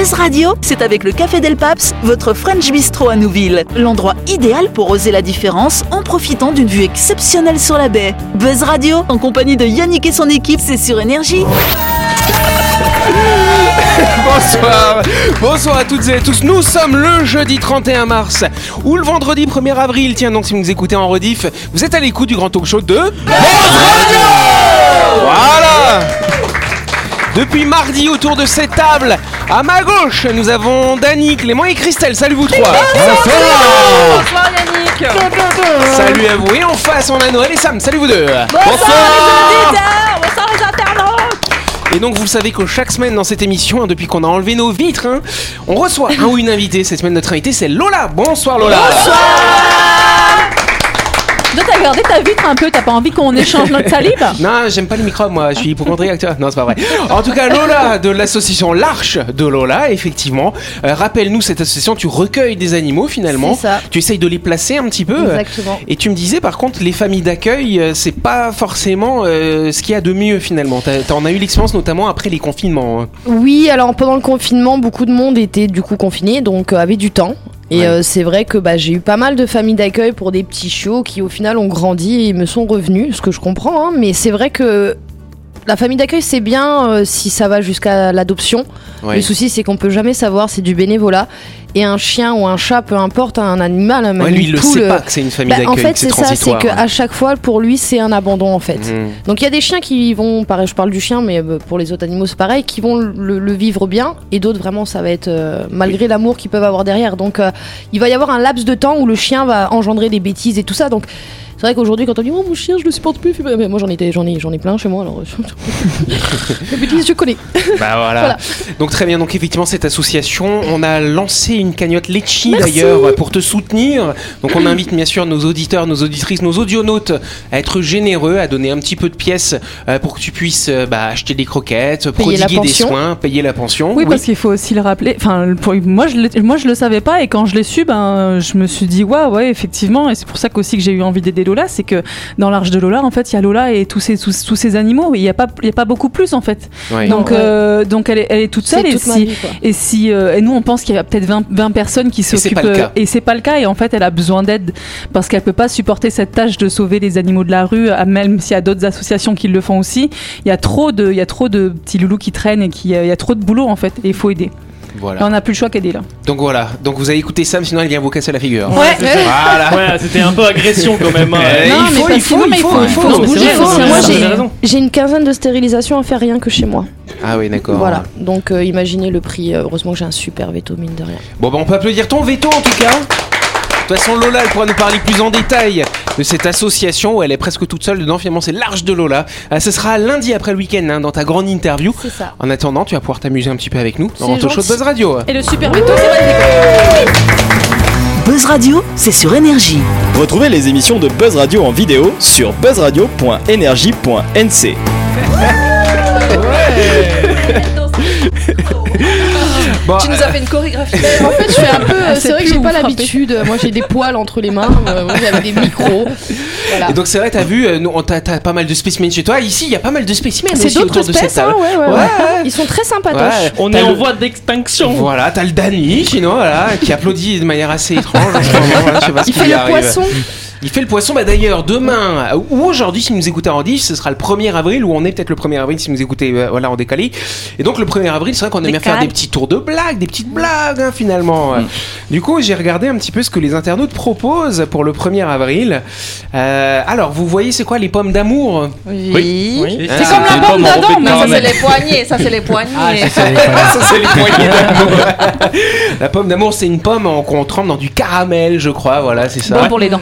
Buzz Radio, c'est avec le Café Del Paps, votre French Bistro à Nouville. L'endroit idéal pour oser la différence en profitant d'une vue exceptionnelle sur la baie. Buzz Radio, en compagnie de Yannick et son équipe, c'est sur Énergie. Bonsoir, bonsoir à toutes et à tous. Nous sommes le jeudi 31 mars ou le vendredi 1er avril. Tiens donc si vous nous écoutez en rediff, vous êtes à l'écoute du grand talk show de Voilà. Depuis mardi autour de cette table, à ma gauche, nous avons Dany, Clément et Christelle. Salut vous trois. Bonsoir Yannick Salut à vous. Et en face, on a Noël et Sam. Salut vous deux. Bonsoir les auditeurs Bonsoir les internautes Et donc vous savez que chaque semaine dans cette émission, hein, depuis qu'on a enlevé nos vitres, hein, on reçoit un ou une invitée. Cette semaine notre invitée c'est Lola. Bonsoir Lola. Toi t'as gardé ta vitre un peu, t'as pas envie qu'on échange notre salive? Non, j'aime pas les microbes moi, je suis hypochondriaque. tu vois. Non, c'est pas vrai. En tout cas, Lola de l'association L'Arche de Lola, effectivement. Euh, Rappelle-nous cette association, tu recueilles des animaux finalement. C'est ça. Tu essayes de les placer un petit peu. Exactement. Et tu me disais par contre, les familles d'accueil, euh, c'est pas forcément euh, ce qu'il y a de mieux finalement. T'en as eu l'expérience notamment après les confinements. hein. Oui, alors pendant le confinement, beaucoup de monde était du coup confiné, donc euh, avait du temps. Et Ouais. euh, c'est vrai que bah, j'ai eu pas mal de familles d'accueil pour des petits chiots qui au final ont grandi et me sont revenus, ce que je comprends. hein, mais c'est vrai que la famille d'accueil c'est bien euh, si ça va jusqu'à l'adoption. Le souci c'est qu'on peut jamais savoir, c'est du bénévolat. Et un chien ou un chat, peu importe, un animal, même Ouais, une lui, il le poule, sait euh, pas que c'est une famille bah, en d'accueil. fait, c'est ça, c'est qu'à chaque fois, pour lui, c'est un abandon en fait. Mhm. Donc il y a des chiens qui vont, pareil, je parle du chien, mais euh, pour les autres animaux c'est pareil, qui vont le, le vivre bien, et d'autres vraiment ça va être euh, malgré l'amour qu'ils peuvent avoir derrière. Donc euh, il va y avoir un laps de temps où le chien va engendrer des bêtises et tout ça. Donc c'est vrai qu'aujourd'hui quand on dit oh mon chien je le supporte plus, Bah, mais moi j'en ai, j'en ai, j'en ai plein chez moi alors. les bêtises je connais. Bah voilà. Voilà. Donc très bien. Donc effectivement cette association, on a lancé une cagnotte Litchi d'ailleurs pour te soutenir. Donc on invite bien sûr nos auditeurs, nos auditrices, nos audionautes à être généreux, à donner un petit peu de pièces euh, pour que tu puisses euh, bah, acheter des croquettes, Payer prodiguer des pension. soins, payer la pension. Oui, parce qu'il faut aussi le rappeler. Enfin, pour- moi, je l'ai- moi, je le savais pas, et quand je l'ai su, ben, je me suis dit, waouh, ouais, effectivement, et c'est pour ça qu'aussi que j'ai eu envie d'aider Lola, c'est que dans l'arche de Lola, en fait, il y a Lola et tous ces, tous, tous ces animaux, et il n'y a pas, il y a pas beaucoup plus, en fait. Ouais. Donc, Ouais. euh, donc, elle est, elle est toute C'est seule, et toute si, vie, et si, euh, et nous, on pense qu'il y a peut-être 20, 20 personnes qui c'est s'occupent, pas le cas. euh, et c'est pas le cas, et en fait, elle a besoin d'aide parce qu'elle peut pas supporter cette tâche de sauver les animaux de la rue, même s'il y a d'autres associations qui le font aussi. Il y a trop de, il y a trop de petits loulous qui traînent et qui, il y a trop de boulot en fait, et il faut aider. Voilà. Là, on n'a plus le choix qu'aider là. Donc voilà. Donc vous avez écouté Sam, sinon elle vient vous casser la figure. Ouais. Voilà. Ouais, c'était un peu agression quand même. hein. Euh, Non, il mais faut, il faut, il il faut, il moi j'ai une quinzaine de stérilisations à faire rien que chez moi. Ah oui, d'accord. Voilà. Donc euh, imaginez le prix. euh, Heureusement que j'ai un super veto mine de rien. Bon, bah, on peut applaudir ton veto en tout cas. De toute façon, Lola, elle pourra nous parler plus en détail de cette association où elle est presque toute seule dedans. Finalement, c'est l'Arche de Lola. Euh, ce sera lundi après le week-end hein, dans ta grande interview. C'est ça. En attendant, tu vas pouvoir t'amuser un petit peu avec nous dans talk show de. Buzz Radio. Et le super veto, c'est. Buzz Radio, c'est sur Énergie. Retrouvez les émissions de Buzz Radio en vidéo sur buzzradio.energie.nc. Bon, Tu nous as fait une chorégraphie. En fait, je suis un peu. euh, c'est vrai que j'ai pas l'habitude. Moi, j'ai des poils entre les mains. euh, moi, J'avais des micros. Voilà. Et donc, c'est vrai, t'as vu, euh, nous, on t'a t'as pas mal de spécimens chez toi. Ici, il y a pas mal de spécimens C'est aussi d'autres autour de cette espèces, hein, table. ouais, ouais, Ouais, ouais. Ils sont très sympatoches. Ouais. On est en le- voie d'extinction. Voilà, t'as le Dany, sinon, voilà, qui applaudit de manière assez étrange. je sais pas ce Il fait le arrive. poisson. Il fait le poisson, bah d'ailleurs, demain, euh, ou aujourd'hui, si vous nous écoutez en diff, ce sera le 1er avril, ou on est peut-être le 1er avril si vous nous écoutez euh, voilà, en décalé. Et donc, le 1er avril, c'est vrai qu'on aime bien faire des petits tours de blagues, des petites blagues, hein, finalement. Du coup, j'ai regardé un petit peu ce que les internautes proposent pour le 1er avril. Euh, alors, vous voyez, c'est quoi les pommes d'amour? Oui. Oui. Ah, C'est comme la enrobées d'Adam, mais ça c'est les poignets, ça c'est les poignets. Ça, c'est les poignées d'amour. La pomme d'amour, c'est une pomme en- qu'on trempe dans du caramel, je crois. Voilà, c'est ça. Bon pour les dents.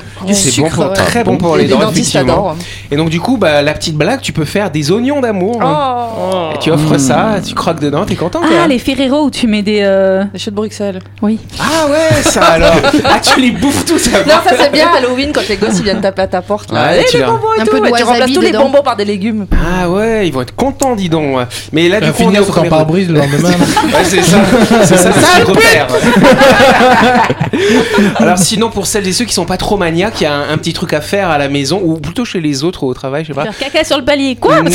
C'est bon pour, ouais. très bon pour les, Les dents, dentistes effectivement. Et donc du coup, bah, la petite blague, tu peux faire des oignons d'amour. Oh. Et tu offres ça, tu croques dedans, t'es content Ah, les Ferrero où tu mets des. euh, Les chutes de Bruxelles. Oui. Ah ouais, ça alors. Ah tu les bouffes tous. ça Non, ça c'est bien Halloween quand les gosses ils viennent taper à ta porte là. Ouais, Eh, tu les leur- bonbons et Un tout. peu de et tu remplaces tous les bonbons par des légumes. Ah ouais, ils vont être contents, dis donc. Mais là, du coup, on est au pare-brise le lendemain. Ouais, c'est ça, c'est ça, c'est le repère. Alors sinon, pour celles et ceux qui sont pas trop maniaques, il y a un, un petit truc à faire à la maison ou plutôt chez les autres ou au travail, je sais pas. Faire caca sur le palier, quoi non,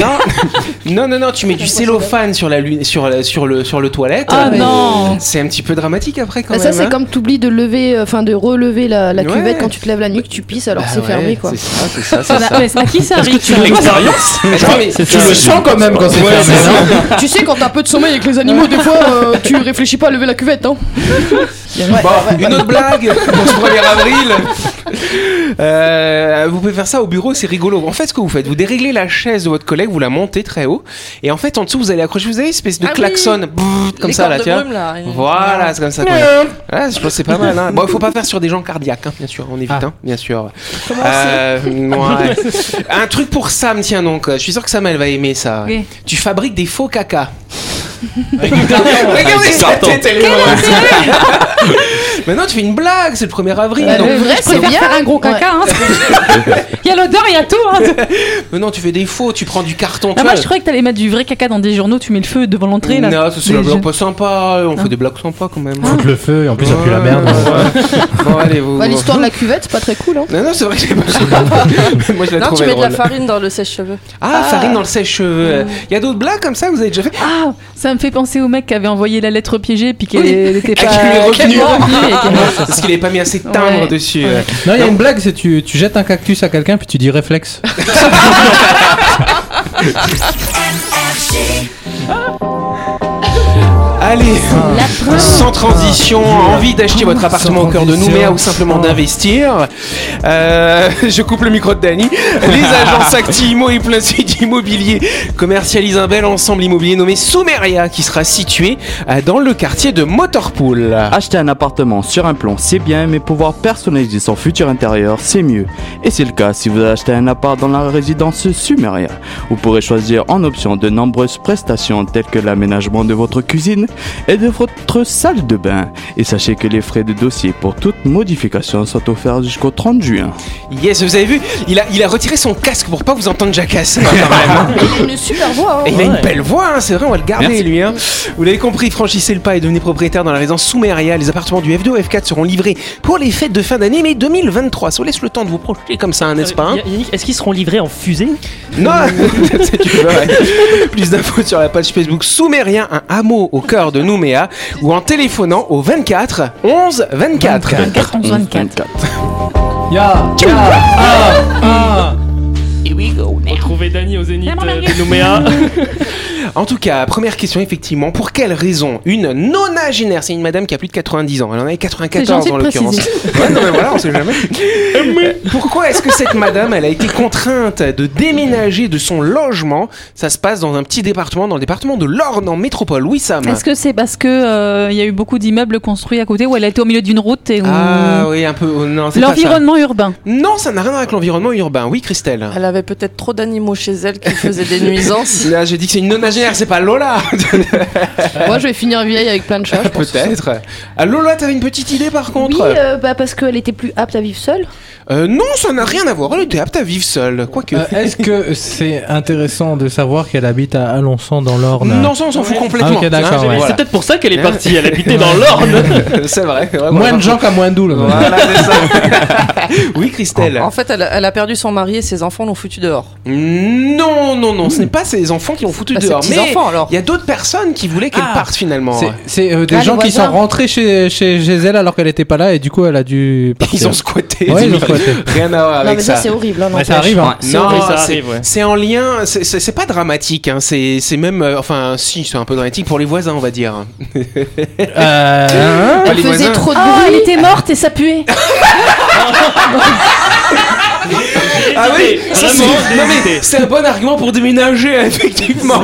non, non, non, tu mets du cellophane sur la lune, sur, la- sur le sur le toilette. Ah non C'est un petit peu dramatique après quand Bah, même. ça, c'est hein. comme t'oublies de lever, euh, enfin de relever la, la Ouais. cuvette quand tu te lèves la nuque, tu pisses alors Bah que c'est ouais, fermé quoi. C'est ça, c'est ça, c'est Voilà, ça. mais à qui ça arrive mais Tu le sens quand même quand c'est fermé, non tu sais, quand t'as un peu de sommeil avec les animaux, des fois, euh, tu réfléchis pas à lever la cuvette, hein. Bon, une autre blague pour ce 1er avril. Euh, vous pouvez faire ça au bureau, c'est rigolo. En fait, ce que vous faites, vous déréglez la chaise de votre collègue, vous la montez très haut, et en fait, en dessous, vous allez accrocher, vous avez une espèce de Ah oui. klaxon, brrr, comme Les ça là, tiens. brume, là. Voilà, c'est comme ça Ouais, je pense que c'est pas mal. Hein. Bon, il faut pas faire sur des gens cardiaques, hein, bien sûr, on évite, Ah. hein, bien sûr. Euh, ouais. Un truc pour Sam, tiens donc. Je suis sûr que Sam, elle va aimer ça. Oui. Tu fabriques des faux caca. Regardez sa tête, elle est Maintenant, tu fais une blague, c'est le 1er avril. Bah, donc- le vrai, c'est bien. faire un gros caca. hein. Il y a l'odeur, il y a tout. hein. Maintenant, tu fais des faux, tu prends du carton. Ah, tu moi, vois. je croyais que t'allais mettre du vrai caca dans des journaux, tu mets le feu devant l'entrée. là. Non, ça, c'est la blague pas sympa. On fait Ah. des blagues sympas quand même. Foutre le feu et en plus ça pue la merde. Bon, allez, vous. Bah, L'histoire de la cuvette, c'est pas très cool, hein. Non, non, c'est vrai que c'est pas Moi, je l'ai Non, tu mets de la farine dans le sèche-cheveux. Ah, farine dans le sèche-cheveux. Il y a d'autres blagues comme ça que vous avez déjà fait Ah, ça me fait penser au mec qui avait envoyé la lettre piégée puis qu'elle n'était Ah, pas. Qu'elle- Parce qu'il avait pas mis assez de timbre Ouais. dessus. Non, il y a une blague, c'est tu, tu jettes un cactus à quelqu'un puis tu dis réflexe. Allez, sans transition, envie d'acheter votre appartement au cœur de. Nouméa ou simplement d'investir. Euh, je coupe le micro de Dany. Les agences Actimo et Plein Sud Immobilier commercialisent un bel ensemble immobilier nommé Soumeria qui sera situé euh, dans le quartier de Motorpool. Acheter un appartement sur un plan, c'est bien, mais pouvoir personnaliser son futur intérieur, c'est mieux. Et c'est le cas si vous achetez un appart dans la résidence Sumeria. Vous pourrez choisir en option de nombreuses prestations telles que l'aménagement de votre cuisine et de votre salle de bain. Et sachez que les frais de dossier pour toute modification sont offerts jusqu'au 30 juin. Yes, vous avez vu, il a, il a retiré son casque pour pas vous entendre hein. Il a une super voix, Et hein. il a une belle voix, hein, c'est vrai, on va le garder Merci. lui. Hein. Vous l'avez compris, franchissez le pas et devenez propriétaire dans la résidence Soumeria. Les appartements du F2 au F4 seront livrés pour les fêtes de fin d'année, mais 2023. Ça vous laisse le temps de vous projeter comme ça, hein, n'est-ce pas hein Ya- Yannick, est-ce qu'ils seront livrés en fusée? Non. Plus d'infos sur la page Facebook Soumerien, un hameau au cœur de Nouméa, ou en téléphonant au 24 11 24. 24, 11, 24. Ya, ya, ah, ah. Retrouver Dany au Zénith euh, de Nouméa. En tout cas, première question, effectivement, pour quelle raison une nonagénaire, c'est une madame qui a plus de 90 ans, elle en avait 94 gentil en l'occurrence. Ouais, non, mais voilà, on sait jamais. Euh, Pourquoi est-ce que cette madame, elle a été contrainte de déménager de son logement? Ça se passe dans un petit département, dans le département de l'Orne, en métropole. Oui, Sam. Est-ce que c'est parce que euh, il y a eu beaucoup d'immeubles construits à côté où elle a été au milieu d'une route et où Ah oui, un peu. oh, non, c'est pas ça. l'environnement urbain Non, ça n'a rien à voir avec l'environnement urbain. Oui, Christelle. Elle avait peut-être trop d'animaux chez elle qui faisaient des nuisances. Là, j'ai dit que c'est une nonagénaire, c'est pas Lola. Moi, je vais finir vieille avec plein de chats. Peut-être. Ah, Lola, t'avais une petite idée par Oui, contre euh, bah, parce qu'elle était plus apte à vivre seule. Euh, Non, ça n'a rien à voir. Elle était apte à vivre seule. Quoique. Euh, Est-ce que c'est intéressant de savoir qu'elle habite à Alençon dans l'Orne? Non, ça on s'en fout complètement. Ah, ok, d'accord, Hein, ouais. voilà. C'est peut-être pour ça qu'elle est partie. Elle habitait dans l'Orne. c'est vrai. vraiment. Moins de gens qu'à moins d'où, Voilà, c'est ça. oui, Christelle. En fait, elle, a- elle a perdu son mari et ses enfants l'ont foutu dehors. Non, non, non, ce n'est pas ses enfants qui l'ont foutu Bah, ses dehors. Mais enfants alors. il y a d'autres personnes qui voulaient qu'elle Ah. parte finalement. C'est- euh, des Ah, gens qui voisins. sont rentrés chez, chez, chez elle alors qu'elle était pas là et du coup elle a dû partir. Ils ont squatté. Ouais, Rien à voir non, avec mais ça, c'est horrible. Hein, ça arrive. Hein. C'est Non, vrai, ça c'est- arrive, ouais. c'est en lien, c'est- pas dramatique, hein, c'est même, euh, enfin si, c'est un peu dramatique pour les voisins, on va dire. Euh, Ah, Elle faisait voisins. trop de Oh, bruit. elle était morte et ça puait Ah oui, ça, c'est- Vraiment, non, mais c'est un bon argument pour déménager, effectivement.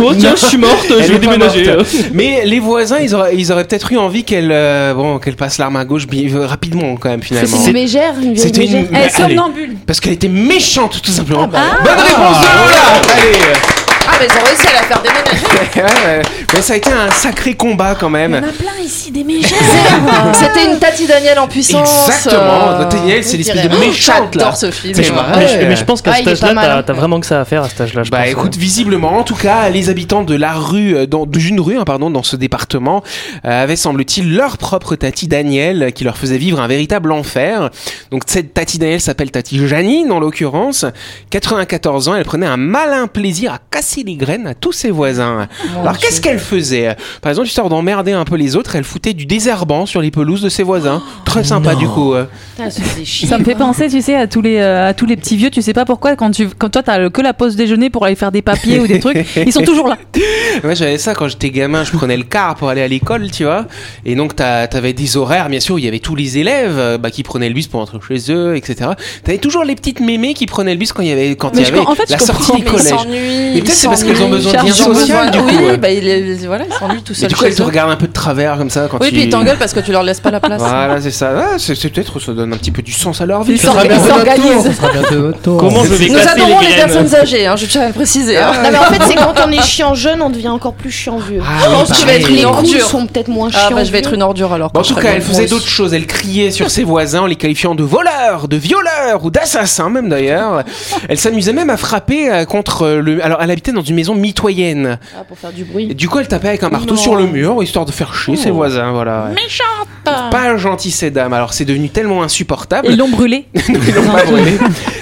Oh tiens, je suis morte, je vais déménager. Mais les voisins, ils auraient, ils auraient peut-être eu envie qu'elle, euh, bon, qu'elle passe l'arme à gauche bien, euh, rapidement quand même finalement. C'est une mégère, une vieille C'était une- mégère. Elle est somnambule Parce qu'elle était méchante tout simplement. Ah. Bonne réponse de Lola. Allez. Mais ils ont réussi à la faire déménager. Ouais, ouais. Mais ça a été un sacré combat quand même. plein ici des mégères. C'était une Tati Daniel en puissance. Exactement. euh, Tati Daniel, c'est l'espèce de méchante, là. J'adore ce film. C'est Mais, je, mais je pense qu'à âge-là, mal, t'as t'as vraiment que ça à faire à cet âge-là. je Bah pense. écoute, visiblement, en tout cas, les habitants de la rue, euh, dans, d'une rue, hein, pardon, dans ce département, euh, avaient, semble-t-il, leur propre Tati Daniel, qui leur faisait vivre un véritable enfer. Donc cette Tati Daniel s'appelle Tati Janine, en l'occurrence. 94 ans, elle prenait un malin plaisir à casser les graines à tous ses voisins. Alors qu'est-ce qu'elle faisait? Par exemple, histoire d'emmerder un peu les autres, elle foutait du désherbant sur les pelouses de ses voisins. Très sympa du coup. euh. Putain, ça faisait chier. Ça me fait penser, tu sais, à tous les euh, à tous les petits vieux. Tu sais pas pourquoi quand tu quand toi t'as le- que la pause déjeuner pour aller faire des papiers ou des trucs, ils sont toujours là. Moi j'avais ça quand j'étais gamin, je prenais le car pour aller à l'école, tu vois. Et donc t'avais des horaires, bien sûr, où il y avait tous les élèves euh, bah, qui prenaient le bus pour rentrer chez eux, etc. T'avais toujours les petites mémés qui prenaient le bus quand il y avait quand il y avait en fait, la sortie comprends. des Mais peut-être c'est parce qu'elles ont besoin de lien Ils ont social, du coup. Oui, bah ils, ils- voilà, ils s'ennuient tout seuls du coup, elles te regardent un peu de travers comme ça quand Oui, tu... puis ils t'engueulent parce que tu leur laisses pas la place. Voilà, c'est ça. Ah, c'est peut-être ça donne un petit peu du sens à leur vie. Ils s'organisent. Comment je vais Nous adorons les personnes âgées, hein, je tiens à le préciser. hein. Non mais en fait c'est quand on est chiant jeune on devient encore plus chiant vieux. Ah je oui, pense que tu vas être Une coups ordure. sont peut-être moins chiants. Ah bah je vais être une ordure alors. En tout cas, elle faisait d'autres choses. Elle criait sur ses voisins en les qualifiant de voleurs, de violeurs ou d'assassins même d'ailleurs. Elle s'amusait même à frapper euh, contre le. Alors, elle habitait dans une maison mitoyenne. Ah, pour faire du Et bruit. du coup, elle tapait avec un marteau Non. sur le mur histoire de faire chier ses Oh. voisins. Voilà. Méchante Pas gentil ces dames. Alors, c'est devenu tellement insupportable. Ils l'ont brûlé. Ils l'ont pas brûlé.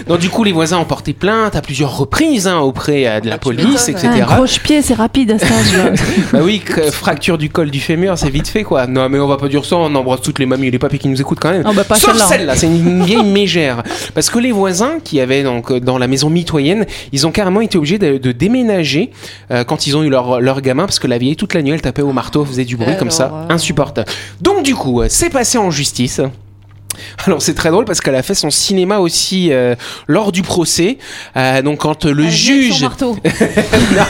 Donc, du coup, les voisins ont porté plainte à plusieurs reprises hein, auprès euh, de la Ah, police, etc. Un croche-pied, c'est rapide à cet âge-là. Bah oui, que- fracture du col du fémur, c'est vite fait quoi. Non, mais on va pas dire ça, on embrasse toutes les mamies et les papis qui nous écoutent quand même. Ah bah pas Sauf celle-là. celle-là, c'est une vieille mégère. Parce que les voisins qui avaient donc euh, dans la maison mitoyenne, ils ont carrément été obligés de, de déménager euh, quand ils ont eu leur, leur gamin parce que la vieille toute la nuit elle tapait au marteau, faisait du bruit Alors, comme ça, insupportable. Donc du coup, euh, c'est passé en justice. Alors c'est très drôle parce qu'elle a fait son cinéma aussi euh, lors du procès. Euh, donc quand le Elle juge marteau. non,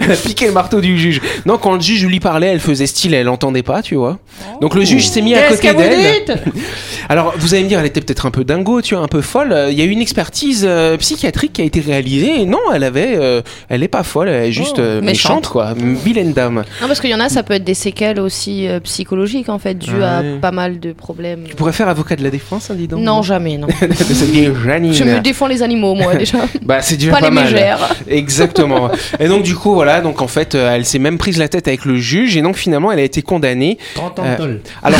elle a piqué le marteau du juge. Non, quand le juge lui parlait, elle faisait style, elle entendait pas, tu vois. Donc le juge s'est mis à côté d'elle. Alors vous allez me dire, elle était peut-être un peu dingo, tu vois, un peu folle. Euh, Il y a eu une expertise euh, psychiatrique qui a été réalisée. Et non, elle avait, euh, elle est pas folle, elle est juste euh, méchante. méchante. quoi, vilaine dame. Non parce qu'il y en a ça peut être des séquelles aussi euh, psychologiques en fait dues à pas mal de problèmes. Tu pourrais faire avocat de la défense, hein, dis donc. Non jamais non. de cette vieille Janine. Je me défends les animaux moi déjà. Bah c'est déjà pas, pas, les mal. mégères. Exactement. Et donc du coup voilà, donc en fait euh, elle s'est même prise la tête avec le juge et donc finalement elle a été condamnée. 30 ans Euh, de tôle. Alors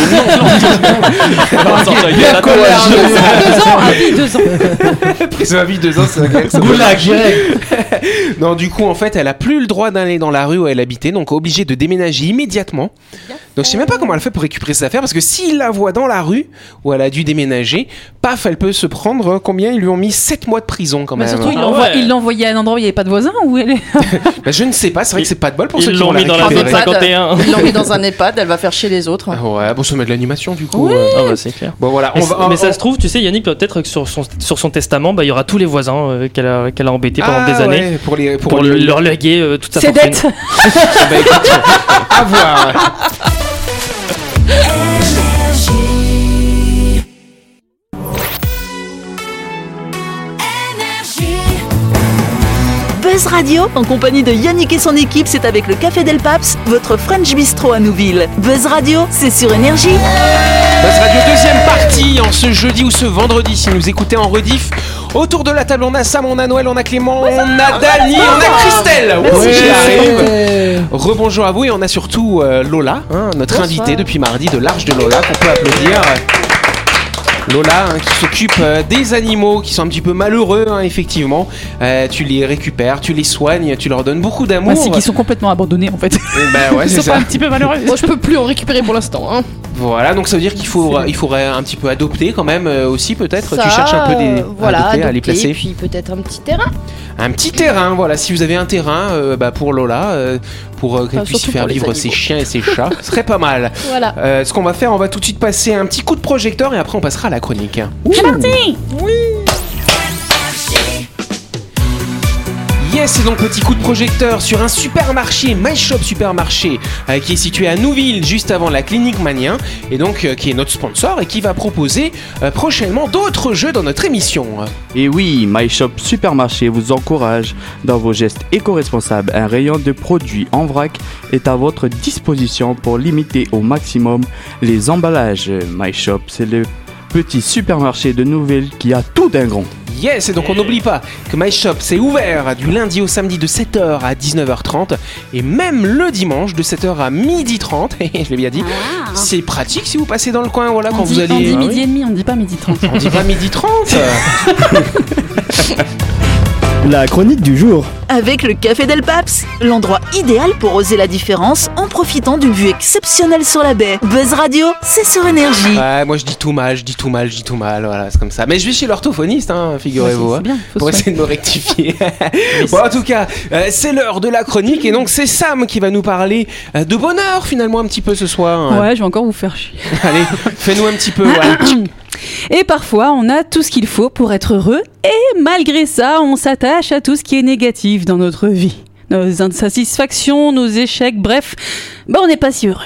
non, la colère. Deux ans, oui, deux ans. prison à vie deux ans, c'est Goulag. Non, du coup, en fait, elle a plus le droit d'aller dans la rue où elle habitait, donc obligée de déménager immédiatement. Donc, je sais même pas comment elle fait pour récupérer ses affaires, parce que s'il la voit dans la rue où elle a dû déménager, paf, elle peut se prendre combien Ils lui ont mis? 7 mois de prison quand Mais même. surtout, il Ah il l'envoyait à un endroit où il n'y avait pas de voisins ou elle. Bah, je ne sais pas, c'est vrai que c'est pas de bol pour ceux qui l'ont la mis dans la zone 51. Ils l'ont mis dans un EHPAD, elle va faire chier les autres. Ah Ouais, bon, ça met de l'animation du coup. euh. Ah bah c'est clair. Bon, voilà. Mais, on va- mais on- ça se trouve, tu sais, Yannick, peut-être que sur son, sur son testament, bah, il y aura tous les voisins euh, qu'elle a, embêtés pendant Ah, des années ouais, pour, les, pour, pour, les- le- leur léguer euh, toute sa C'est fortune. dette. Bah, écoute, à voir. Radio, en compagnie de Yannick et son équipe, c'est avec le Café Del Paps, votre French Bistro à Nouville. Buzz Radio, c'est sur Énergie. Buzz Radio deuxième partie en ce jeudi ou ce vendredi si vous écoutez en rediff. Autour de la table on a Sam, on a Noël, on a Clément, on a Dani, on a Christelle. Arrive. Rebonjour à vous et on a surtout euh, Lola, hein, notre invitée depuis mardi de l'Arche de Lola qu'on peut applaudir. Lola hein, qui s'occupe euh, des animaux qui sont un petit peu malheureux hein, effectivement. Euh, tu les récupères, tu les soignes, tu leur donnes beaucoup d'amour. Bah, c'est qu'ils sont complètement abandonnés en fait. Et ben ouais, Ils c'est sont ça. pas un petit peu malheureux. Moi je peux plus en récupérer pour l'instant. Hein. Voilà, donc ça veut dire qu'il faut, il faudrait un petit peu adopter quand même euh, aussi peut-être. Tu cherches un peu des, voilà, à, adopter, à les placer. puis peut-être un petit terrain. Un petit terrain, voilà. Si vous avez un terrain euh, bah, pour Lola, euh, pour euh, qu'elle Enfin, puisse faire vivre ses chiens et ses chats, ce serait pas mal. Voilà. Euh, ce qu'on va faire, on va tout de suite passer un petit coup de projecteur et après on passera à la chronique. Yes, c'est donc petit coup de projecteur sur un supermarché, My Shop Supermarché, euh, qui est situé à Nouville, juste avant la clinique Manien, et donc euh, qui est notre sponsor et qui va proposer euh, prochainement d'autres jeux dans notre émission. Et oui, My Shop Supermarché vous encourage dans vos gestes éco-responsables. Un rayon de produits en vrac est à votre disposition pour limiter au maximum les emballages. My Shop, c'est le petit supermarché de Nouvelle qui a tout d'un grand. Yes, et donc on n'oublie pas que My Shop c'est ouvert du lundi au samedi de 7h à 19h30 et même le dimanche de 7h à 12h30. Je l'ai bien dit. C'est pratique si vous passez dans le coin, voilà, On quand dit, vous allez. on dit Ah oui. midi et demi, on dit pas midi 30. On dit pas midi 30 La chronique du jour. Avec le Café Del Paps, l'endroit idéal pour oser la différence en profitant d'une vue exceptionnelle sur la baie. Buzz Radio, c'est sur énergie. Ouais, moi je dis tout mal, je dis tout mal, je dis tout mal, voilà, c'est comme ça. Mais je vais chez l'orthophoniste, hein, figurez-vous, hein, bien, faut pour essayer de me rectifier. bon, en tout cas, euh, c'est l'heure de la chronique et donc c'est Sam qui va nous parler euh, de bonheur finalement un petit peu ce soir. Ouais, je vais encore vous faire chier. Allez, fais-nous un petit peu. voilà. Et parfois, on a tout ce qu'il faut pour être heureux, et malgré ça, on s'attache à tout ce qui est négatif dans notre vie. Nos insatisfactions, nos échecs, bref, ben on n'est pas si heureux.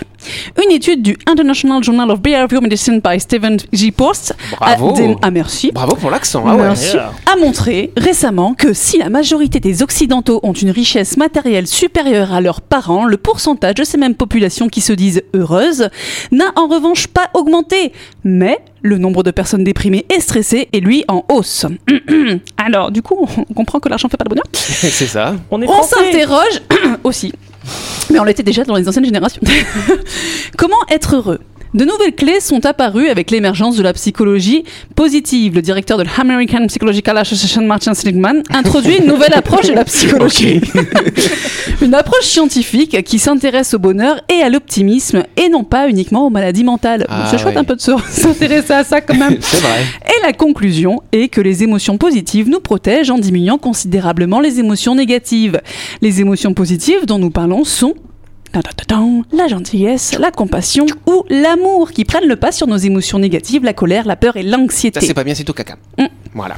Une étude du International Journal of Behavioral Medicine by Stephen G. Post Bravo. a, ah, merci, Bravo pour l'accent. Ah ouais. A montré récemment que si la majorité des Occidentaux ont une richesse matérielle supérieure à leurs parents, le pourcentage de ces mêmes populations qui se disent heureuses n'a en revanche pas augmenté. Mais le nombre de personnes déprimées et stressées est lui en hausse. Alors, du coup, on comprend que l'argent fait pas le bonheur. c'est ça. On est On s'interroge aussi, mais on l'était déjà dans les anciennes générations. Comment être heureux? De nouvelles clés sont apparues avec l'émergence de la psychologie positive. Le directeur de l'American Psychological Association, Martin Seligman, introduit une nouvelle approche de la psychologie. une approche scientifique qui s'intéresse au bonheur et à l'optimisme et non pas uniquement aux maladies mentales. Ah C'est chouette un peu de se- s'intéresser à ça quand même. C'est vrai. Et la conclusion est que les émotions positives nous protègent en diminuant considérablement les émotions négatives. Les émotions positives dont nous parlons sont la gentillesse, la compassion ou l'amour qui prennent le pas sur nos émotions négatives, la colère, la peur et Ça l'anxiété. c'est pas bien, c'est tout caca. Mm. Voilà.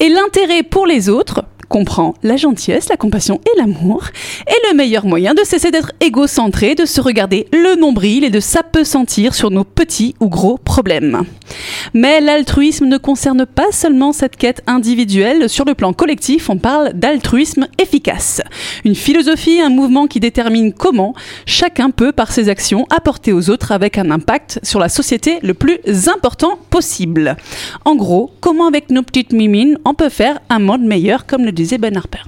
Et l'intérêt pour les autres comprend la gentillesse, la compassion et l'amour, est le meilleur moyen de cesser d'être égocentré, de se regarder le nombril et de s'apesantir sur nos petits ou gros problèmes. Mais l'altruisme ne concerne pas seulement cette quête individuelle, sur le plan collectif, on parle d'altruisme efficace. Une philosophie, un mouvement qui détermine comment chacun peut, par ses actions, apporter aux autres avec un impact sur la société le plus important possible. En gros, comment avec nos petites mimines, on peut faire un monde meilleur, comme le disait Ben Harper.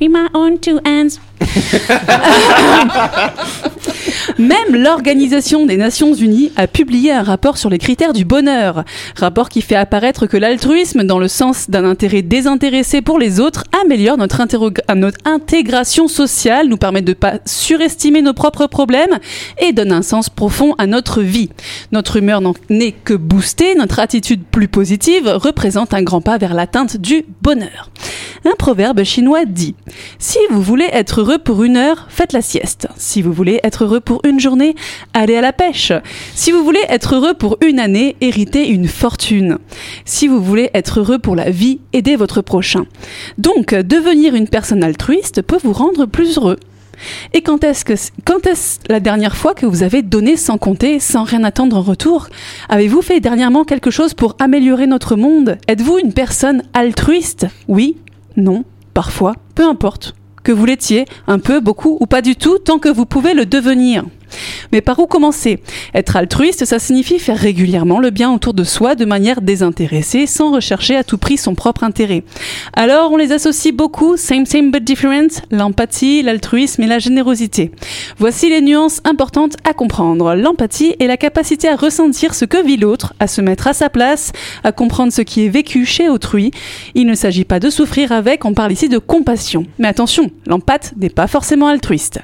We my own two hands. Même l'Organisation des Nations Unies a publié un rapport sur les critères du bonheur. Rapport qui fait apparaître que l'altruisme, dans le sens d'un intérêt désintéressé pour les autres, améliore notre, euh, intégration sociale, nous permet de ne pas surestimer nos propres problèmes et donne un sens profond à notre vie. Notre humeur n'est que boostée, notre attitude plus positive représente un grand pas vers l'atteinte du bonheur. Un proverbe chinois dit Si vous voulez être heureux pour une heure, faites la sieste. Si vous voulez être heureux pour une journée, allez à la pêche. Si vous voulez être heureux pour une année, héritez une fortune. Si vous voulez être heureux pour la vie, aidez votre prochain. Donc, devenir une personne altruiste peut vous rendre plus heureux. Et quand est-ce que quand est-ce la dernière fois que vous avez donné sans compter, sans rien attendre en retour? Avez-vous fait dernièrement quelque chose pour améliorer notre monde? Êtes-vous une personne altruiste? Oui, non, parfois, peu importe. Que vous l'étiez, un peu, beaucoup ou pas du tout, tant que vous pouvez le devenir. Mais par où commencer? Être altruiste, ça signifie faire régulièrement le bien autour de soi de manière désintéressée, sans rechercher à tout prix son propre intérêt. Alors on les associe beaucoup, same same but different, l'empathie, l'altruisme et la générosité. Voici les nuances importantes à comprendre. L'empathie est la capacité à ressentir ce que vit l'autre, à se mettre à sa place, à comprendre ce qui est vécu chez autrui. Il ne s'agit pas de souffrir avec, on parle ici de compassion. Mais attention, l'empathe n'est pas forcément altruiste.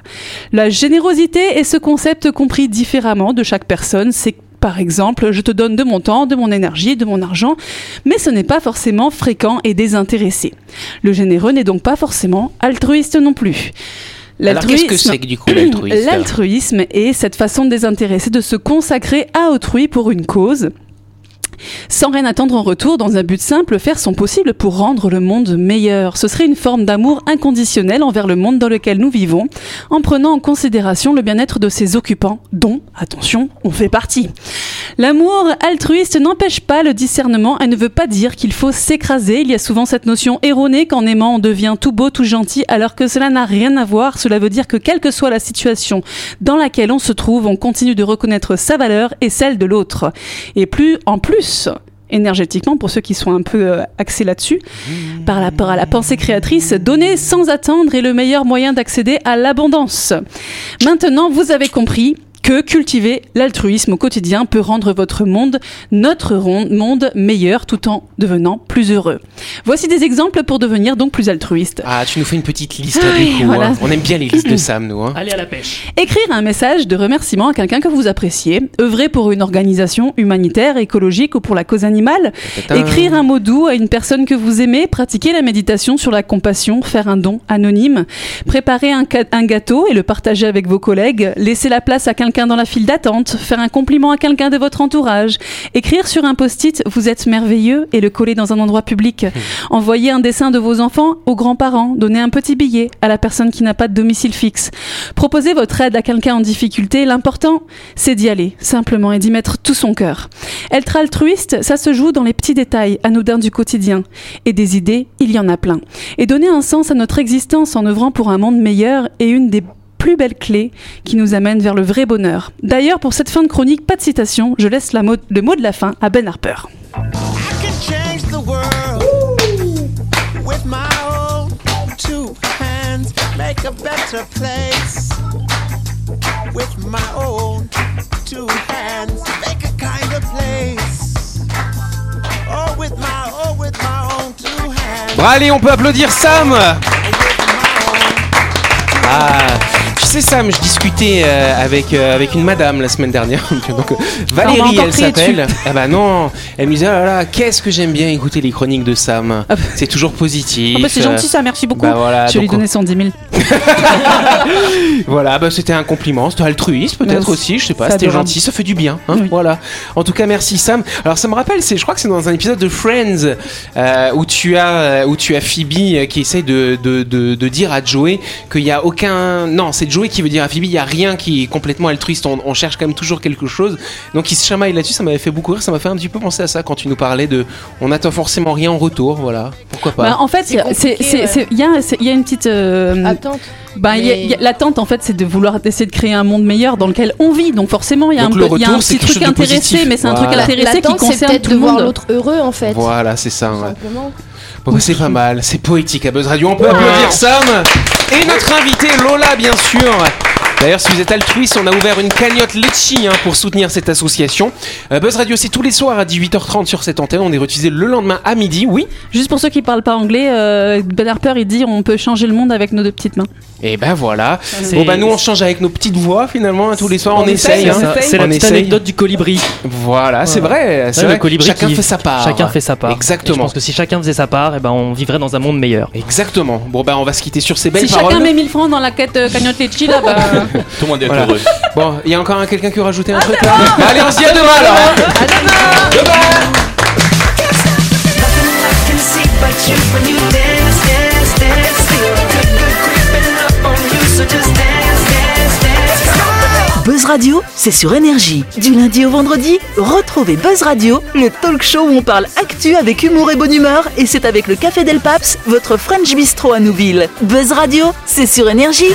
La générosité est ce concept compris différemment de chaque personne. C'est par exemple, je te donne de mon temps, de mon énergie, de mon argent, mais ce n'est pas forcément fréquent et désintéressé. Le généreux n'est donc pas forcément altruiste non plus. Alors qu'est-ce que c'est que du coup l'altruisme? L'altruisme est cette façon désintéressée de se consacrer à autrui pour une cause sans rien attendre en retour, dans un but simple, faire son possible pour rendre le monde meilleur. Ce serait une forme d'amour inconditionnel envers le monde dans lequel nous vivons, en prenant en considération le bien-être de ses occupants, dont, attention, on fait partie. L'amour altruiste n'empêche pas le discernement et ne veut pas dire qu'il faut s'écraser. Il y a souvent cette notion erronée qu'en aimant on devient tout beau, tout gentil, alors que cela n'a rien à voir. Cela veut dire que quelle que soit la situation dans laquelle on se trouve, on continue de reconnaître sa valeur et celle de l'autre. Et plus, en plus, énergétiquement, pour ceux qui sont un peu euh, axés là-dessus, par rapport à la pensée créatrice, donner sans attendre est le meilleur moyen d'accéder à l'abondance. Maintenant, vous avez compris que cultiver l'altruisme au quotidien peut rendre votre monde, notre monde meilleur tout en devenant plus heureux. Voici des exemples pour devenir donc plus altruiste. Ah, tu nous fais une petite liste Ah du coup. voilà. hein. On aime bien les listes de Sam, nous. hein. Allez à la pêche. Écrire un message de remerciement à quelqu'un que vous appréciez, œuvrer pour une organisation humanitaire, écologique ou pour la cause animale, Tadam. écrire un mot doux à une personne que vous aimez, pratiquer la méditation sur la compassion, faire un don anonyme, préparer un, un gâteau et le partager avec vos collègues, laisser la place à quelqu'un dans la file d'attente, faire un compliment à quelqu'un de votre entourage, écrire sur un post-it vous êtes merveilleux et le coller dans un endroit public, envoyer un dessin de vos enfants aux grands-parents, donner un petit billet à la personne qui n'a pas de domicile fixe, proposer votre aide à quelqu'un en difficulté, l'important c'est d'y aller simplement et d'y mettre tout son cœur. Être altruiste, ça se joue dans les petits détails anodins du quotidien. Et des idées, il y en a plein. Et donner un sens à notre existence en œuvrant pour un monde meilleur est une des plus belles clés qui nous amène vers le vrai bonheur. D'ailleurs, pour cette fin de chronique, pas de citation, je laisse la mot- le mot de la fin à Ben Harper. Oh, oh. Bon, allez, on peut applaudir Sam Ah, sais Sam, je discutais euh, avec euh, avec une madame la semaine dernière. Donc euh, Valérie, elle s'appelle. Ah bah non, elle me disait oh là là, qu'est-ce que j'aime bien écouter les chroniques de Sam. C'est toujours positif. Ah bah, c'est gentil ça, merci beaucoup. bah voilà, je lui donnais 110 000. Voilà, bah c'était un compliment, c'était altruiste peut-être aussi, je sais pas, C'est c'était gentil, ça fait du bien, hein, voilà. En tout cas, merci Sam. Alors ça me rappelle, c'est, je crois que c'est dans un épisode de Friends où tu as où tu as Phoebe qui essaye de, de, de, de dire à Joey qu'il y a aucun, non, c'est Joey qui veut dire à Phoebe, il y a rien qui est complètement altruiste, on, on cherche quand même toujours quelque chose. Donc il se chamaille là-dessus, ça m'avait fait beaucoup rire, ça m'a fait un petit peu penser à ça quand tu nous parlais de, on n'attend forcément rien en retour, voilà, pourquoi pas? Bah, en fait, C'est il ouais. y, a- y une petite. euh, Attente. bah, Mais- L'attente, en fait, c'est de vouloir essayer de créer un monde meilleur dans lequel on vit. Donc, forcément, il y a un, peu- y a petit truc intéressé, mais c'est un truc intéressé qui L'attente, c'est concerne peut-être tout de le voir monde. l'autre heureux en fait. Voilà, c'est ça. ouais. Bon, bah, c'est pas mal, c'est poétique à Buzz Radio. On peut applaudir Sam et notre invité Lola, bien sûr. D'ailleurs, si vous êtes altruiste, on a ouvert une cagnotte Litchi hein, pour soutenir cette association. Euh, Buzz Radio, c'est tous les soirs à 18h30 sur cette antenne. On est rediffusé le lendemain à midi, oui. Juste pour ceux qui parlent pas anglais, euh, Ben Harper, il dit on peut changer le monde avec nos deux petites mains. Et ben voilà. Bon, bah nous, on change avec nos petites voix finalement. hein, tous les soirs, on, On essaye. essaye, hein. C'est la On petite essaye. anecdote du colibri. Voilà, c'est vrai. C'est Ouais, vrai. le colibri Chacun qui- fait sa part. Chacun fait sa part. Et je Exactement. pense que si chacun faisait sa part, eh ben on vivrait dans un monde meilleur. Exactement. Bon, bah on va se quitter sur ces belles si paroles. chacun met 1000 francs dans la quête euh, cagnotte Litchi, là, bah. Tout le monde est Voilà. heureux. Bon, il y a encore un- quelqu'un qui veut rajouter un truc là Allez, on se dit à demain alors. can see but you when you dance, dance, dance. Feel good, good creeping up on you, so just dance, dance, dance. Buzz Radio, c'est sur énergie. Du lundi au vendredi, retrouvez Buzz Radio, le talk show où on parle actu avec humour et bonne humeur, et c'est avec le Café Del Paps, votre French Bistro à Nouville. Buzz Radio, c'est sur énergie.